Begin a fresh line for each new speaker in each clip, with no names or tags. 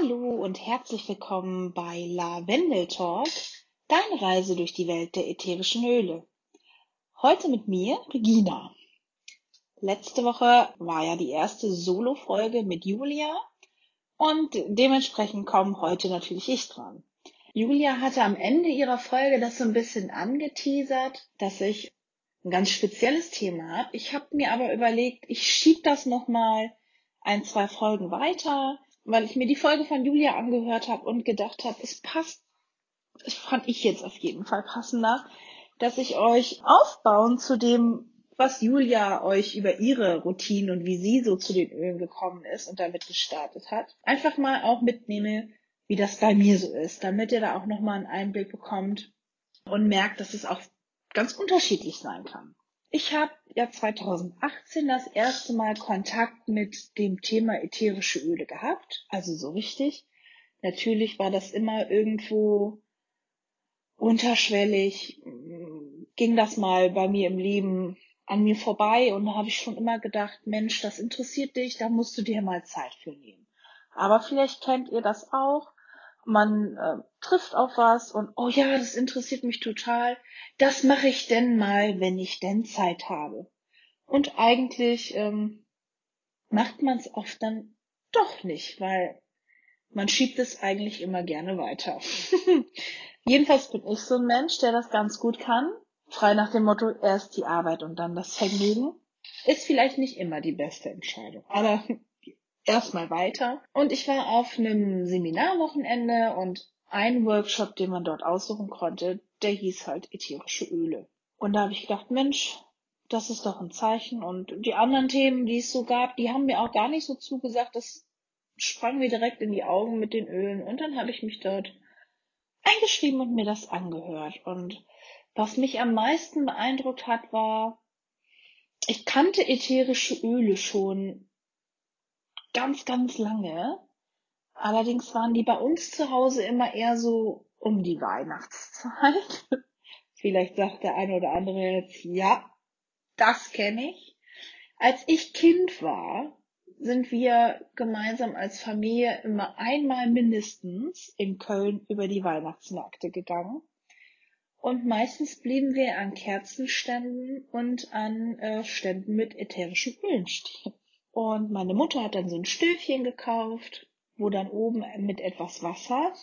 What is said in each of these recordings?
Hallo und herzlich willkommen bei Lavendel Talk, deine Reise durch die Welt der ätherischen Öle. Heute mit mir, Regina. Letzte Woche war ja die erste Solo-Folge mit Julia und dementsprechend kommen heute natürlich ich dran. Julia hatte am Ende ihrer Folge das so ein bisschen angeteasert, dass ich ein ganz spezielles Thema habe. Ich habe mir aber überlegt, ich schieb das nochmal ein, zwei Folgen weiter, weil ich mir die Folge von Julia angehört habe und gedacht habe, es passt, das fand ich jetzt auf jeden Fall passender, dass ich euch aufbauen zu dem, was Julia euch über ihre Routinen und wie sie so zu den Ölen gekommen ist und damit gestartet hat, einfach mal auch mitnehme, wie das bei mir so ist, damit ihr da auch nochmal einen Einblick bekommt und merkt, dass es auch ganz unterschiedlich sein kann. Ich habe ja 2018 das erste Mal Kontakt mit dem Thema ätherische Öle gehabt, also so richtig. Natürlich war das immer irgendwo unterschwellig, ging das mal bei mir im Leben an mir vorbei und da habe ich schon immer gedacht, Mensch, das interessiert dich, da musst du dir mal Zeit für nehmen. Aber vielleicht kennt ihr das auch man äh, trifft auf was und oh ja, das interessiert mich total. Das mache ich denn mal, wenn ich denn Zeit habe. Und eigentlich ähm, macht man es oft dann doch nicht, weil man schiebt es eigentlich immer gerne weiter. Jedenfalls bin ich so ein Mensch, der das ganz gut kann. Frei nach dem Motto, erst die Arbeit und dann das Vergnügen. Ist vielleicht nicht immer die beste Entscheidung, aber erstmal weiter. Und ich war auf einem Seminarwochenende und ein Workshop, den man dort aussuchen konnte, der hieß halt ätherische Öle. Und da habe ich gedacht, Mensch, das ist doch ein Zeichen. Und die anderen Themen, die es so gab, die haben mir auch gar nicht so zugesagt. Das sprang mir direkt in die Augen mit den Ölen. Und dann habe ich mich dort eingeschrieben und mir das angehört. Und was mich am meisten beeindruckt hat, war, ich kannte ätherische Öle schon ganz, ganz lange. Allerdings waren die bei uns zu Hause immer eher so um die Weihnachtszeit. Vielleicht sagt der eine oder andere jetzt, ja, das kenne ich. Als ich Kind war, sind wir gemeinsam als Familie immer einmal mindestens in Köln über die Weihnachtsmärkte gegangen. Und meistens blieben wir an Kerzenständen und an äh, Ständen mit ätherischen Ölen stehen. Und meine Mutter hat dann so ein Stöfchen gekauft, wo dann oben mit etwas Wasser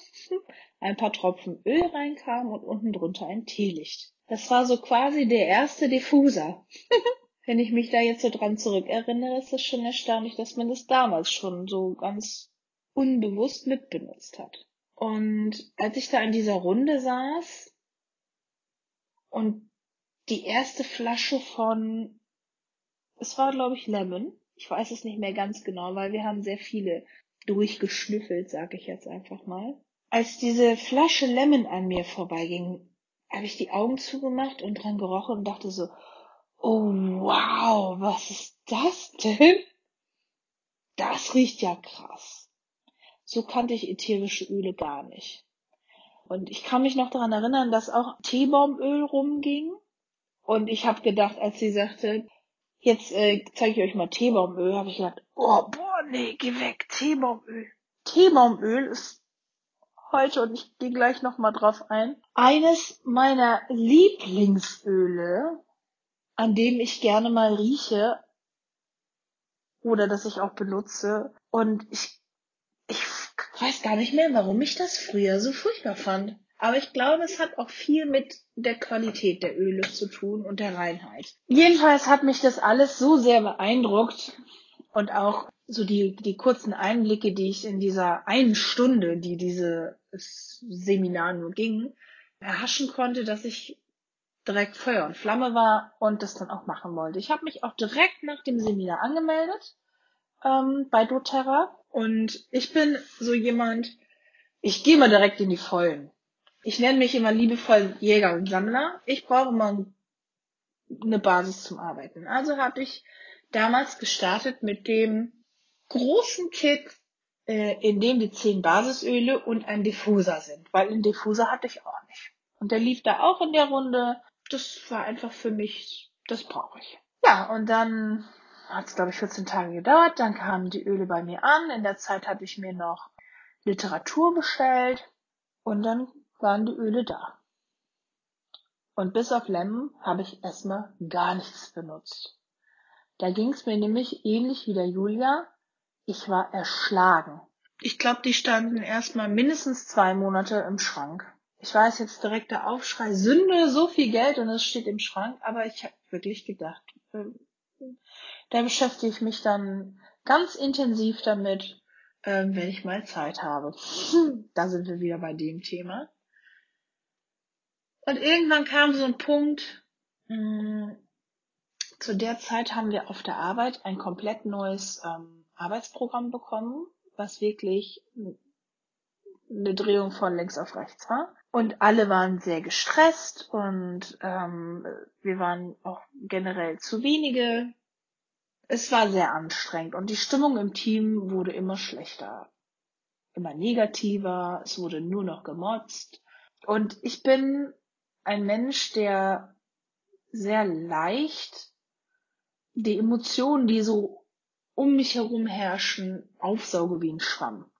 ein paar Tropfen Öl reinkam und unten drunter ein Teelicht. Das war so quasi der erste Diffuser. Wenn ich mich da jetzt so dran zurückerinnere, ist es schon erstaunlich, dass man das damals schon so ganz unbewusst mitbenutzt hat. Und als ich da in dieser Runde saß und die erste Flasche von, es war glaube ich Lemon, ich weiß es nicht mehr ganz genau, weil wir haben sehr viele durchgeschnüffelt, sag ich jetzt einfach mal. Als diese Flasche Lemon an mir vorbeiging, habe ich die Augen zugemacht und dran gerochen und dachte so, oh wow, was ist das denn? Das riecht ja krass. So kannte ich ätherische Öle gar nicht. Und ich kann mich noch daran erinnern, dass auch Teebaumöl rumging. Und ich habe gedacht, als sie sagte, Jetzt äh, zeige ich euch mal Teebaumöl. Habe ich gedacht, oh, boah, nee, geh weg, Teebaumöl. Teebaumöl ist heute, und ich gehe gleich nochmal drauf ein, eines meiner Lieblingsöle, an dem ich gerne mal rieche oder das ich auch benutze. Und ich, ich weiß gar nicht mehr, warum ich das früher so furchtbar fand. Aber ich glaube, es hat auch viel mit der Qualität der Öle zu tun und der Reinheit. Jedenfalls hat mich das alles so sehr beeindruckt und auch so die, die kurzen Einblicke, die ich in dieser einen Stunde, die dieses Seminar nur ging, erhaschen konnte, dass ich direkt Feuer und Flamme war und das dann auch machen wollte. Ich habe mich auch direkt nach dem Seminar angemeldet ähm, bei doTERRA und ich bin so jemand, ich gehe mal direkt in die Vollen. Ich nenne mich immer liebevoll Jäger und Sammler. Ich brauche immer eine Basis zum Arbeiten. Also habe ich damals gestartet mit dem großen Kit, äh, in dem die zehn Basisöle und ein Diffuser sind, weil einen Diffuser hatte ich auch nicht. Und der lief da auch in der Runde. Das war einfach für mich, das brauche ich. Ja, und dann hat es, glaube ich, 14 Tage gedauert. Dann kamen die Öle bei mir an. In der Zeit hatte ich mir noch Literatur bestellt und dann waren die Öle da. Und bis auf Lemon habe ich erstmal gar nichts benutzt. Da ging es mir nämlich ähnlich wie der Julia. Ich war erschlagen. Ich glaube, die standen erstmal mindestens zwei Monate im Schrank. Ich weiß jetzt direkt der Aufschrei, Sünde, so viel Geld und es steht im Schrank, aber ich habe wirklich gedacht, äh, da beschäftige ich mich dann ganz intensiv damit, äh, wenn ich mal Zeit habe. da sind wir wieder bei dem Thema. Und irgendwann kam so ein Punkt, mh, mm, zu der Zeit haben wir auf der Arbeit ein komplett neues ähm, Arbeitsprogramm bekommen, was wirklich eine Drehung von links auf rechts war. Und alle waren sehr gestresst und ähm, wir waren auch generell zu wenige. Es war sehr anstrengend und die Stimmung im Team wurde immer schlechter, immer negativer, es wurde nur noch gemotzt. Und ich bin ein Mensch, der sehr leicht die Emotionen, die so um mich herum herrschen, aufsauge wie ein Schwamm.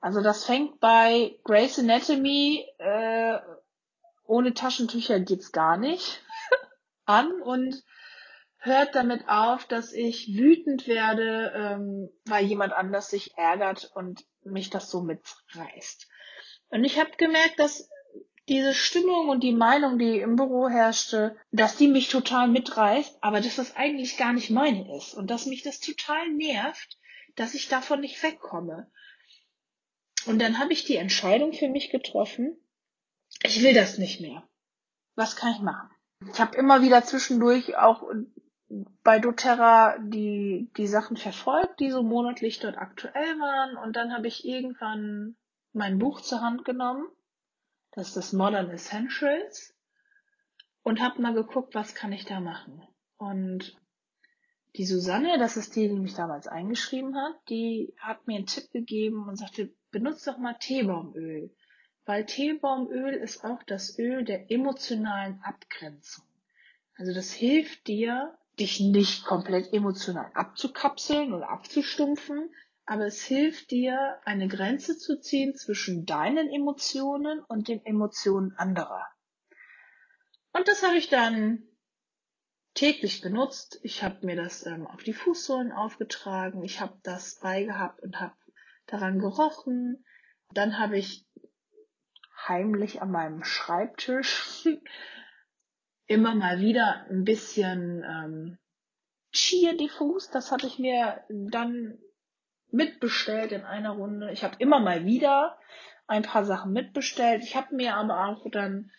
Also das fängt bei Grace Anatomy, äh, ohne Taschentücher geht's gar nicht, an und hört damit auf, dass ich wütend werde, ähm, weil jemand anders sich ärgert und mich das so mitreißt. Und ich habe gemerkt, dass diese Stimmung und die Meinung, die im Büro herrschte, dass die mich total mitreißt, aber dass das eigentlich gar nicht meine ist und dass mich das total nervt, dass ich davon nicht wegkomme. Und dann habe ich die Entscheidung für mich getroffen, ich will das nicht mehr. Was kann ich machen? Ich habe immer wieder zwischendurch auch bei doTERRA die, die Sachen verfolgt, die so monatlich dort aktuell waren. Und dann habe ich irgendwann mein Buch zur Hand genommen das ist das Modern Essentials. Und habe mal geguckt, was kann ich da machen. Und die Susanne, das ist die, die mich damals eingeschrieben hat, die hat mir einen Tipp gegeben und sagte, benutze doch mal Teebaumöl. Weil Teebaumöl ist auch das Öl der emotionalen Abgrenzung. Also das hilft dir, dich nicht komplett emotional abzukapseln oder abzustumpfen, aber es hilft dir, eine Grenze zu ziehen zwischen deinen Emotionen und den Emotionen anderer. Und das habe ich dann täglich benutzt. Ich habe mir das ähm, auf die Fußsohlen aufgetragen. Ich habe das beigehabt und habe daran gerochen. Dann habe ich heimlich an meinem Schreibtisch immer mal wieder ein bisschen ähm, Chia diffus. Das hatte ich mir dann mitbestellt in einer Runde. Ich habe immer mal wieder ein paar Sachen mitbestellt. Ich habe mir aber auch dann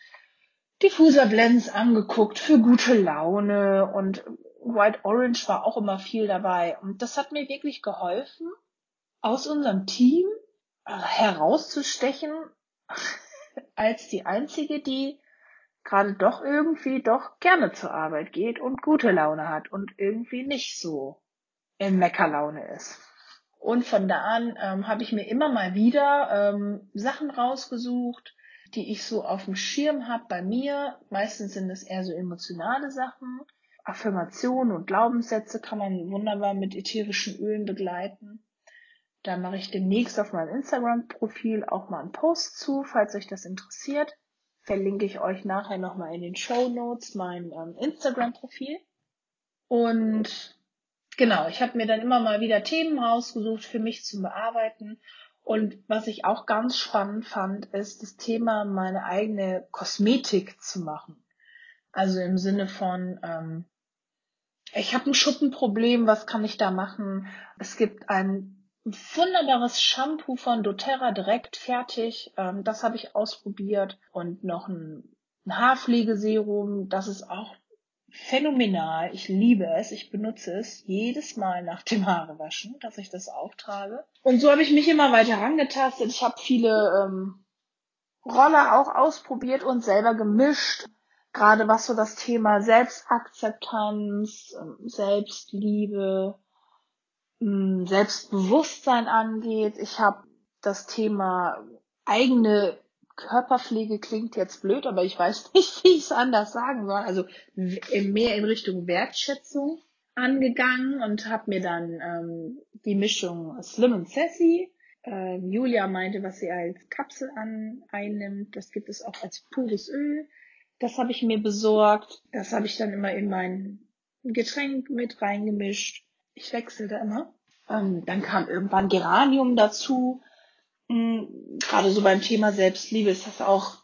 Diffuser Blends angeguckt für gute Laune und White Orange war auch immer viel dabei. Und das hat mir wirklich geholfen, aus unserem Team äh, herauszustechen als die einzige, die gerade doch irgendwie doch gerne zur Arbeit geht und gute Laune hat und irgendwie nicht so in Meckerlaune ist. Und von da an ähm, habe ich mir immer mal wieder ähm, Sachen rausgesucht, die ich so auf dem Schirm habe bei mir. Meistens sind es eher so emotionale Sachen. Affirmationen und Glaubenssätze kann man wunderbar mit ätherischen Ölen begleiten. Da mache ich demnächst auf meinem Instagram-Profil auch mal einen Post zu, falls euch das interessiert. Verlinke ich euch nachher nochmal in den Show Notes mein ähm, Instagram-Profil. Und genau, ich habe mir dann immer mal wieder Themen rausgesucht für mich zum Bearbeiten. Und was ich auch ganz spannend fand, ist das Thema, meine eigene Kosmetik zu machen. Also im Sinne von, ähm, ich habe ein Schuppenproblem, was kann ich da machen? Es gibt ein wunderbares Shampoo von doTERRA direkt fertig. Ähm, das habe ich ausprobiert. Und noch ein, ein Haarpflegeserum, das ist auch phänomenal. Ich liebe es. Ich benutze es jedes Mal nach dem Haarewaschen, dass ich das auftrage. Und so habe ich mich immer weiter herangetastet. Ich habe viele ähm, Roller auch ausprobiert und selber gemischt. Gerade was so das Thema Selbstakzeptanz, ähm, Selbstliebe, ähm, Selbstbewusstsein angeht. Ich habe das Thema eigene Körperpflege klingt jetzt blöd, aber ich weiß nicht, wie ich es anders sagen soll. Also mehr in Richtung Wertschätzung angegangen und habe mir dann ähm, die Mischung Slim und Sassy Ähm, Julia meinte, was sie als Kapsel an, einnimmt, das gibt es auch als pures Öl. Das habe ich mir besorgt. Das habe ich dann immer in mein Getränk mit reingemischt. Ich wechsle da immer. Ähm, dann kam irgendwann Geranium dazu. Mhm, Gerade so beim Thema Selbstliebe ist das auch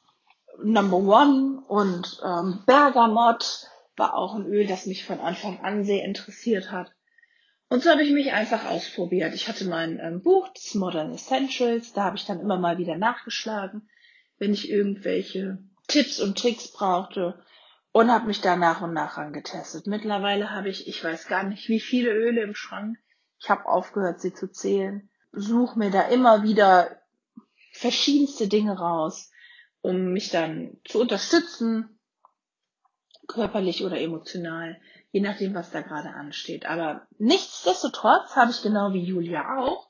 Number One. Und ähm, Bergamot war auch ein Öl, das mich von Anfang an sehr interessiert hat. Und so habe ich mich einfach ausprobiert. Ich hatte mein ähm, Buch, das Modern Essentials, da habe ich dann immer mal wieder nachgeschlagen, wenn ich irgendwelche Tipps und Tricks brauchte und habe mich da nach und nach angetestet. Mittlerweile habe ich, ich weiß gar nicht, wie viele Öle im Schrank. Ich habe aufgehört, sie zu zählen. Suche mir da immer wieder verschiedenste Dinge raus, um mich dann zu unterstützen, körperlich oder emotional je nachdem, was da gerade ansteht. Aber nichtsdestotrotz habe ich genau wie Julia auch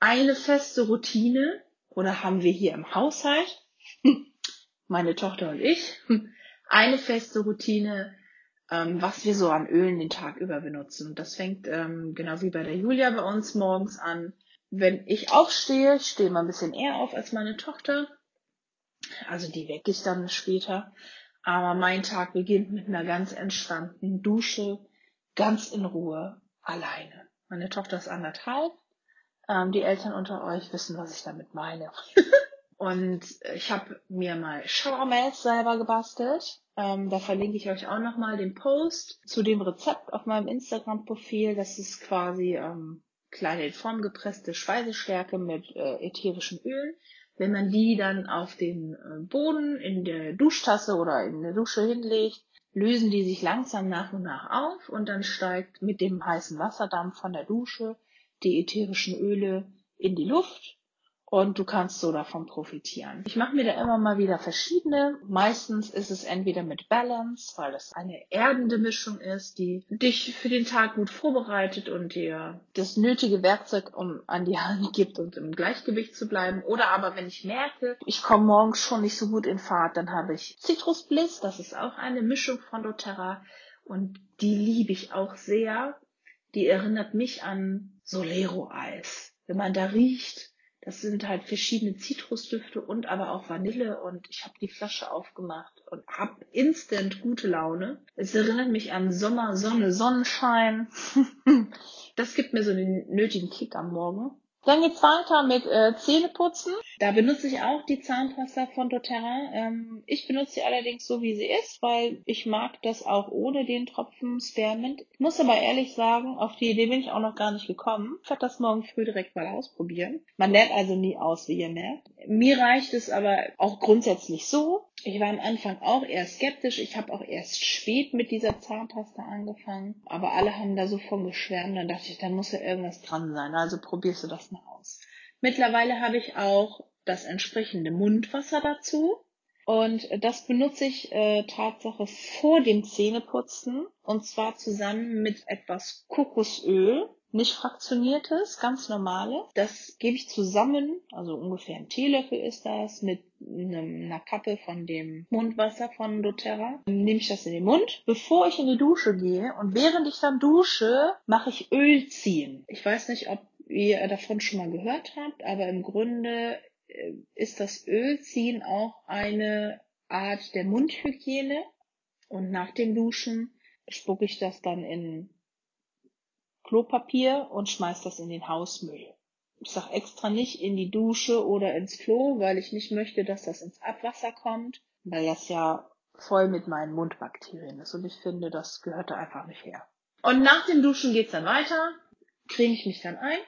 eine feste Routine oder haben wir hier im Haushalt, meine Tochter und ich, eine feste Routine, ähm, was wir so an Ölen den Tag über benutzen. Und das fängt ähm, genau wie bei der Julia bei uns morgens an. Wenn ich aufstehe, stehe mal ein bisschen eher auf als meine Tochter, also die wecke ich dann später, aber mein Tag beginnt mit einer ganz entspannten Dusche, ganz in Ruhe, alleine. Meine Tochter ist anderthalb. Ähm, die Eltern unter euch wissen, was ich damit meine. Und ich habe mir mal Showermels selber gebastelt. Ähm, da verlinke ich euch auch nochmal den Post zu dem Rezept auf meinem Instagram-Profil. Das ist quasi ähm, kleine in Form gepresste Speisestärke mit äh, ätherischen Ölen. Wenn man die dann auf den äh, Boden in der Duschtasse oder in der Dusche hinlegt, lösen die sich langsam nach und nach auf und dann steigt mit dem heißen Wasserdampf von der Dusche die ätherischen Öle in die Luft und du kannst so davon profitieren. Ich mache mir da immer mal wieder verschiedene. Meistens ist es entweder mit Balance, weil das eine erdende Mischung ist, die dich für den Tag gut vorbereitet und dir das nötige Werkzeug um an die Hand gibt und im Gleichgewicht zu bleiben. Oder aber wenn ich merke, ich komme morgens schon nicht so gut in Fahrt, dann habe ich Citrus Bliss, das ist auch eine Mischung von doTERRA und die liebe ich auch sehr. Die erinnert mich an Solero Eis. Wenn man da riecht, das sind halt verschiedene Zitrusdüfte und aber auch Vanille und ich habe die Flasche aufgemacht und habe instant gute Laune. Es erinnert mich an Sommer, Sonne, Sonnenschein. das gibt mir so den nötigen Kick am Morgen. Dann geht's weiter mit äh, Zähneputzen. Da benutze ich auch die Zahnpasta von doTERRA. Ähm, ich benutze sie allerdings so, wie sie ist, weil ich mag das auch ohne den Tropfen Spearmint. Ich muss aber ehrlich sagen, auf die Idee bin ich auch noch gar nicht gekommen. Ich werde das morgen früh direkt mal ausprobieren. Man lernt also nie aus, wie ihr merkt. Mir reicht es aber auch grundsätzlich so. Ich war am Anfang auch eher skeptisch. Ich habe auch erst spät mit dieser Zahnpasta angefangen. Aber alle haben da so von geschwärmt. Dann dachte ich, da muss ja irgendwas dran sein. Also probierst du das mal aus. Mittlerweile habe ich auch das entsprechende Mundwasser dazu. Und das benutze ich äh, Tatsache vor dem Zähneputzen. Und zwar zusammen mit etwas Kokosöl nicht fraktioniertes, ganz normales. Das gebe ich zusammen, also ungefähr ein Teelöffel ist das, mit einer Kappe von dem Mundwasser von doTERRA. Dann nehme ich das in den Mund, bevor ich in die Dusche gehe. Und während ich dann dusche, mache ich Öl ziehen. Ich weiß nicht, ob ihr davon schon mal gehört habt, aber im Grunde äh, ist das Ölziehen auch eine Art der Mundhygiene. Und nach dem Duschen spucke ich das dann in Klopapier und schmeiß das in den Hausmüll. Ich sag extra nicht in die Dusche oder ins Klo, weil ich nicht möchte, dass das ins Abwasser kommt, weil das ja voll mit meinen Mundbakterien ist und ich finde, das gehört da einfach nicht her. Und nach dem Duschen geht's dann weiter, creme ich mich dann ein,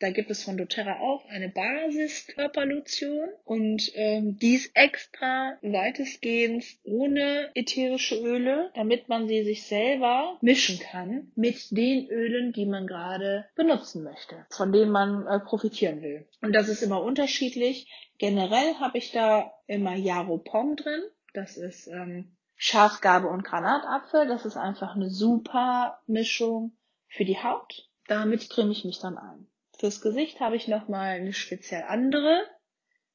da gibt es von doTERRA auch eine Basiskörperlotion und ähm, die ist extra weitestgehend ohne ätherische Öle, damit man sie sich selber mischen kann mit den Ölen, die man gerade benutzen möchte, von denen man äh, profitieren will. Und das ist immer unterschiedlich. Generell habe ich da immer Yaropom drin. Das ist ähm, Schafgarbe und Granatapfel. Das ist einfach eine super Mischung für die Haut. Damit creme ich mich dann ein. Fürs Gesicht habe ich nochmal eine speziell andere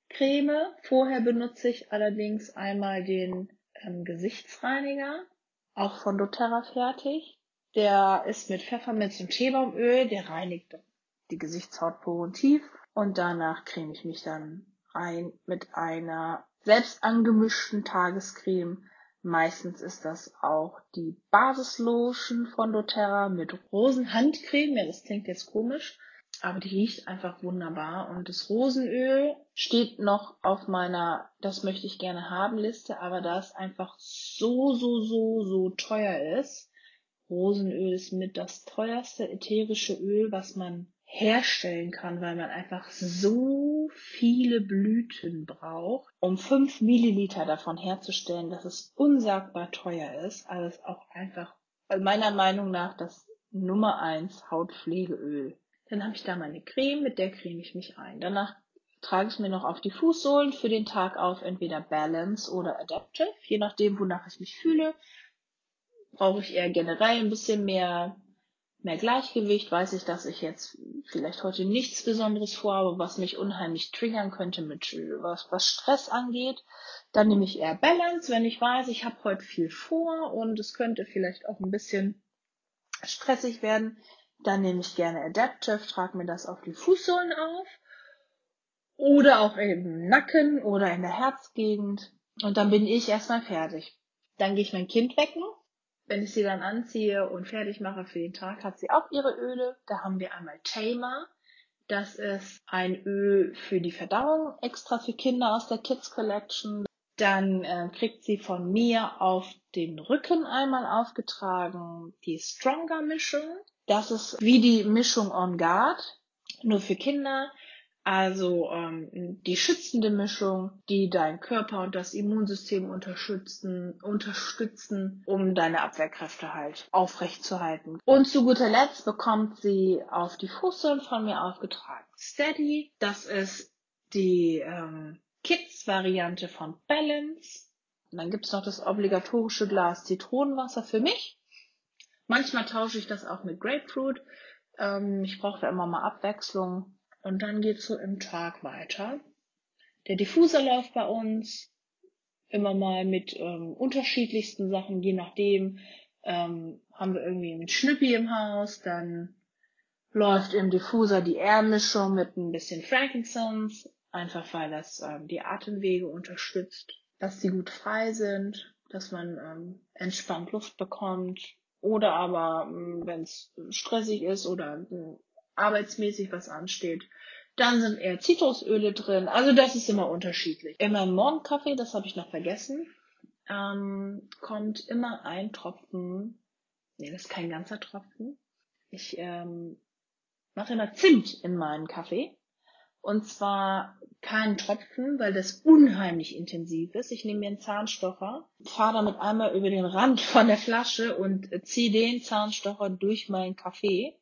Creme. Vorher benutze ich allerdings einmal den ähm, Gesichtsreiniger, auch von doTERRA fertig. Der ist mit Pfefferminz und Teebaumöl, der reinigt die Gesichtshaut tief. Und danach creme ich mich dann ein mit einer selbst angemischten Tagescreme. Meistens ist das auch die Basislotion von doTERRA mit Rosenhandcreme. Ja, das klingt jetzt komisch, aber die riecht einfach wunderbar. Und das Rosenöl steht noch auf meiner, das möchte ich gerne haben Liste, aber da es einfach so, so, so, so teuer ist. Rosenöl ist mit das teuerste ätherische Öl, was man herstellen kann, weil man einfach so viele Blüten braucht, um fünf Milliliter davon herzustellen, dass es unsagbar teuer ist. Also ist auch einfach meiner Meinung nach das Nummer eins Hautpflegeöl. Dann habe ich da meine Creme, mit der creme ich mich ein. Danach trage ich mir noch auf die Fußsohlen für den Tag auf, entweder Balance oder Adaptive, je nachdem, wonach ich mich fühle. Brauche ich eher generell ein bisschen mehr mehr Gleichgewicht, weiß ich, dass ich jetzt vielleicht heute nichts Besonderes vorhabe, was mich unheimlich triggern könnte mit was, was Stress angeht. Dann nehme ich eher Balance, wenn ich weiß, ich habe heute viel vor und es könnte vielleicht auch ein bisschen stressig werden. Dann nehme ich gerne Adaptive, trage mir das auf die Fußsohlen auf oder auch im Nacken oder in der Herzgegend und dann bin ich erstmal fertig. Dann gehe ich mein Kind wecken wenn ich sie dann anziehe und fertig mache für den Tag, hat sie auch ihre Öle. Da haben wir einmal Tamer. Das ist ein Öl für die Verdauung, extra für Kinder aus der Kids Collection. Dann äh, kriegt sie von mir auf den Rücken einmal aufgetragen die Stronger Mischung. Das ist wie die Mischung On Guard, nur für Kinder. Also ähm, die schützende Mischung, die dein Körper und das Immunsystem unterstützen, unterstützen, um deine Abwehrkräfte halt aufrechtzuerhalten. Und zu guter Letzt bekommt sie auf die Fußsohlen von mir aufgetragen Steady. Das ist die ähm, Kids-Variante von Balance. Und dann gibt's noch das obligatorische Glas Zitronenwasser für mich. Manchmal tausche ich das auch mit Grapefruit. Ähm, ich brauche da immer mal Abwechslung. Und dann geht's so im Tag weiter. Der Diffuser läuft bei uns immer mal mit ähm, unterschiedlichsten Sachen, je nachdem. Ähm, haben wir irgendwie einen Schnüppi im Haus, dann läuft im Diffuser die Air-Mischung mit ein bisschen Frankincense, einfach weil das ähm, die Atemwege unterstützt, dass sie gut frei sind, dass man ähm, entspannt Luft bekommt. Oder aber, ähm, wenn es stressig ist oder ähm, arbeitsmäßig was ansteht. Dann sind eher Zitrusöle drin. Also das ist immer unterschiedlich. In meinem Morgenkaffee, das habe ich noch vergessen, ähm, kommt immer ein Tropfen. Nee, das ist kein ganzer Tropfen. Ich ähm, mache immer Zimt in meinen Kaffee. Und zwar keinen Tropfen, weil das unheimlich intensiv ist. Ich nehme mir einen Zahnstocher, fahre damit einmal über den Rand von der Flasche und ziehe den Zahnstocher durch meinen Kaffee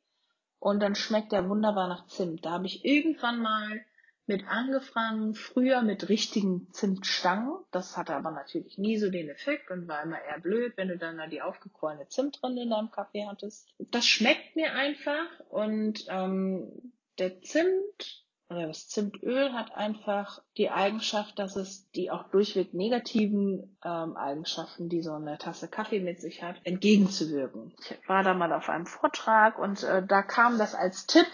und dann schmeckt der wunderbar nach Zimt. Da habe ich irgendwann mal mit angefangen, früher mit richtigen Zimtstangen. Das hatte aber natürlich nie so den Effekt und war immer eher blöd, wenn du dann da die aufgequollene Zimtrinde in deinem Kaffee hattest. Das schmeckt mir einfach und ähm, der Zimt oder das Zimtöl hat einfach die Eigenschaft, dass es die auch durchweg negativen ähm, Eigenschaften, die so eine Tasse Kaffee mit sich hat, entgegenzuwirken. Ich war da mal auf einem Vortrag und äh, da kam das als Tipp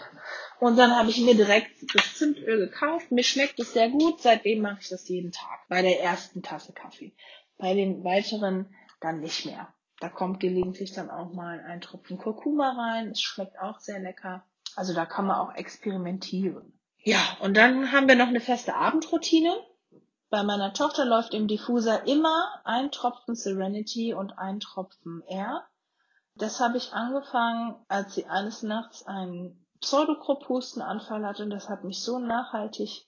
und dann habe ich mir direkt das Zimtöl gekauft. Mir schmeckt es sehr gut, seitdem mache ich das jeden Tag bei der ersten Tasse Kaffee. Bei den weiteren dann nicht mehr. Da kommt gelegentlich dann auch mal ein Tropfen Kurkuma rein. Es schmeckt auch sehr lecker. Also da kann man auch experimentieren. Ja, und dann haben wir noch eine feste Abendroutine. Bei meiner Tochter läuft im Diffuser immer ein Tropfen Serenity und ein Tropfen Air. Das habe ich angefangen, als sie eines Nachts einen Pseudokrophustenanfall hatte und das hat mich so nachhaltig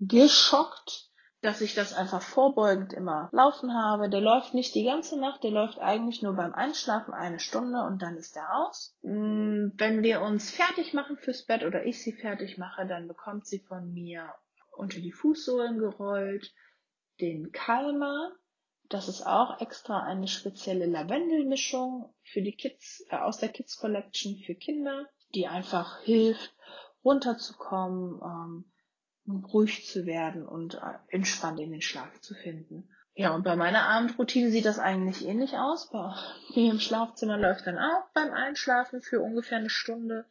geschockt, dass ich das einfach vorbeugend immer laufen habe. Der läuft nicht die ganze Nacht, der läuft eigentlich nur beim Einschlafen eine Stunde und dann ist er aus. Mm, wenn wir uns fertig machen fürs Bett oder ich sie fertig mache, dann bekommt sie von mir unter die Fußsohlen gerollt den Kalmer. Das ist auch extra eine spezielle Lavendelmischung für die Kids, äh, aus der Kids Collection für Kinder, die einfach hilft, runterzukommen, ähm, ruhig zu werden und äh, entspannt in den Schlaf zu finden. Ja, und bei meiner Abendroutine sieht das eigentlich ähnlich aus. Mir im Schlafzimmer läuft dann auch beim Einschlafen für ungefähr eine Stunde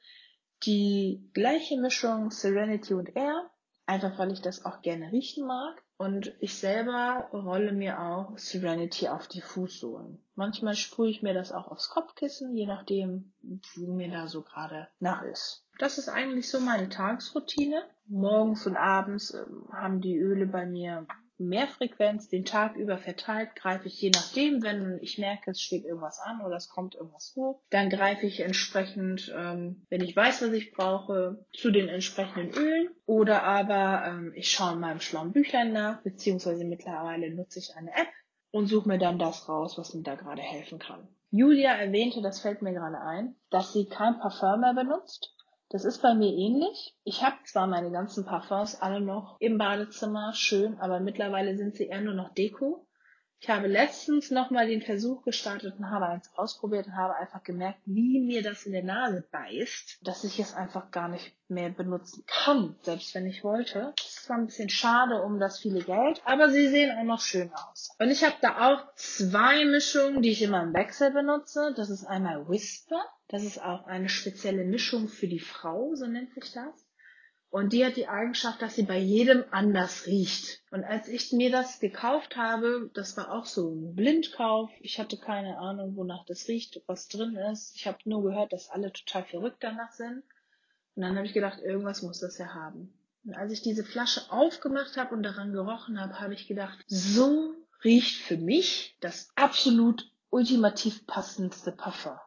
die gleiche Mischung Serenity und Air, einfach weil ich das auch gerne riechen mag. Und ich selber rolle mir auch Serenity auf die Fußsohlen. Manchmal sprühe ich mir das auch aufs Kopfkissen, je nachdem, wo mir da so gerade nach ist. Das ist eigentlich so meine Tagesroutine. Morgens und abends äh, haben die Öle bei mir mehr Frequenz den Tag über verteilt, greife ich je nachdem, wenn ich merke, es steht irgendwas an oder es kommt irgendwas hoch, dann greife ich entsprechend, ähm, wenn ich weiß, was ich brauche, zu den entsprechenden Ölen oder aber ähm, ich schaue in meinem schlauen Büchlein nach, beziehungsweise mittlerweile nutze ich eine App und suche mir dann das raus, was mir da gerade helfen kann. Julia erwähnte, das fällt mir gerade ein, dass sie kein Parfum mehr benutzt das ist bei mir ähnlich. Ich habe zwar meine ganzen Parfums alle noch im Badezimmer, schön, aber mittlerweile sind sie eher nur noch Deko. Ich habe letztens nochmal den Versuch gestartet und habe eins ausprobiert und habe einfach gemerkt, wie mir das in der Nase beißt, dass ich es einfach gar nicht mehr benutzen kann, selbst wenn ich wollte. Das ist zwar ein bisschen schade um das viele Geld, aber sie sehen auch noch schön aus. Und ich habe da auch zwei Mischungen, die ich immer im Wechsel benutze. Das ist einmal Whisper. Das ist auch eine spezielle Mischung für die Frau, so nennt sich das. Und die hat die Eigenschaft, dass sie bei jedem anders riecht. Und als ich mir das gekauft habe, das war auch so ein Blindkauf. Ich hatte keine Ahnung, wonach das riecht, was drin ist. Ich habe nur gehört, dass alle total verrückt danach sind. Und dann habe ich gedacht, irgendwas muss das ja haben. Und als ich diese Flasche aufgemacht habe und daran gerochen habe, habe ich gedacht, so riecht für mich das absolut ultimativ passendste Parfum.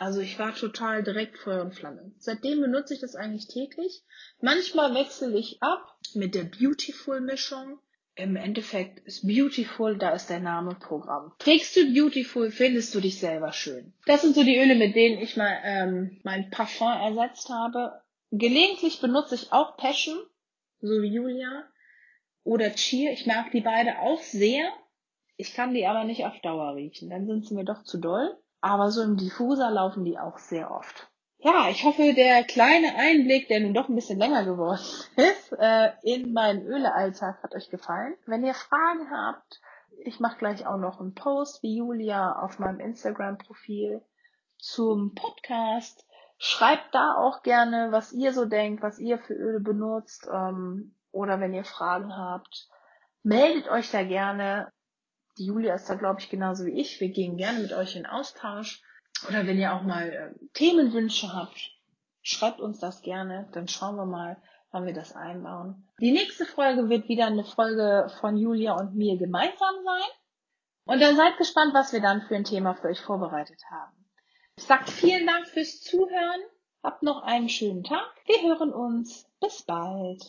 Also ich war total direkt Feuer und Flamme. Seitdem benutze ich das eigentlich täglich. Manchmal wechsle ich ab mit der Beautiful Mischung. Im Endeffekt ist Beautiful, da ist der Name Programm. Trägst du Beautiful, findest du dich selber schön. Das sind so die Öle, mit denen ich mal ähm, mein Parfum ersetzt habe. Gelegentlich benutze ich auch Passion, so wie Julia, oder Cheer. Ich mag die beide auch sehr. Ich kann die aber nicht auf Dauer riechen. Dann sind sie mir doch zu doll. Aber so im Diffuser laufen die auch sehr oft. Ja, ich hoffe, der kleine Einblick, der nun doch ein bisschen länger geworden ist, äh, in meinen Ölealltag hat euch gefallen. Wenn ihr Fragen habt, ich mache gleich auch noch einen Post wie Julia auf meinem Instagram-Profil zum Podcast. Schreibt da auch gerne, was ihr so denkt, was ihr für Öle benutzt. Ähm, oder wenn ihr Fragen habt, meldet euch da gerne. Die Julia ist da, glaube ich, genauso wie ich. Wir gehen gerne mit euch in Austausch. Oder wenn ihr auch mal äh, Themenwünsche habt, schreibt uns das gerne. Dann schauen wir mal, wann wir das einbauen. Die nächste Folge wird wieder eine Folge von Julia und mir gemeinsam sein. Und dann seid gespannt, was wir dann für ein Thema für euch vorbereitet haben. Ich sage vielen Dank fürs Zuhören. Habt noch einen schönen Tag. Wir hören uns. Bis bald.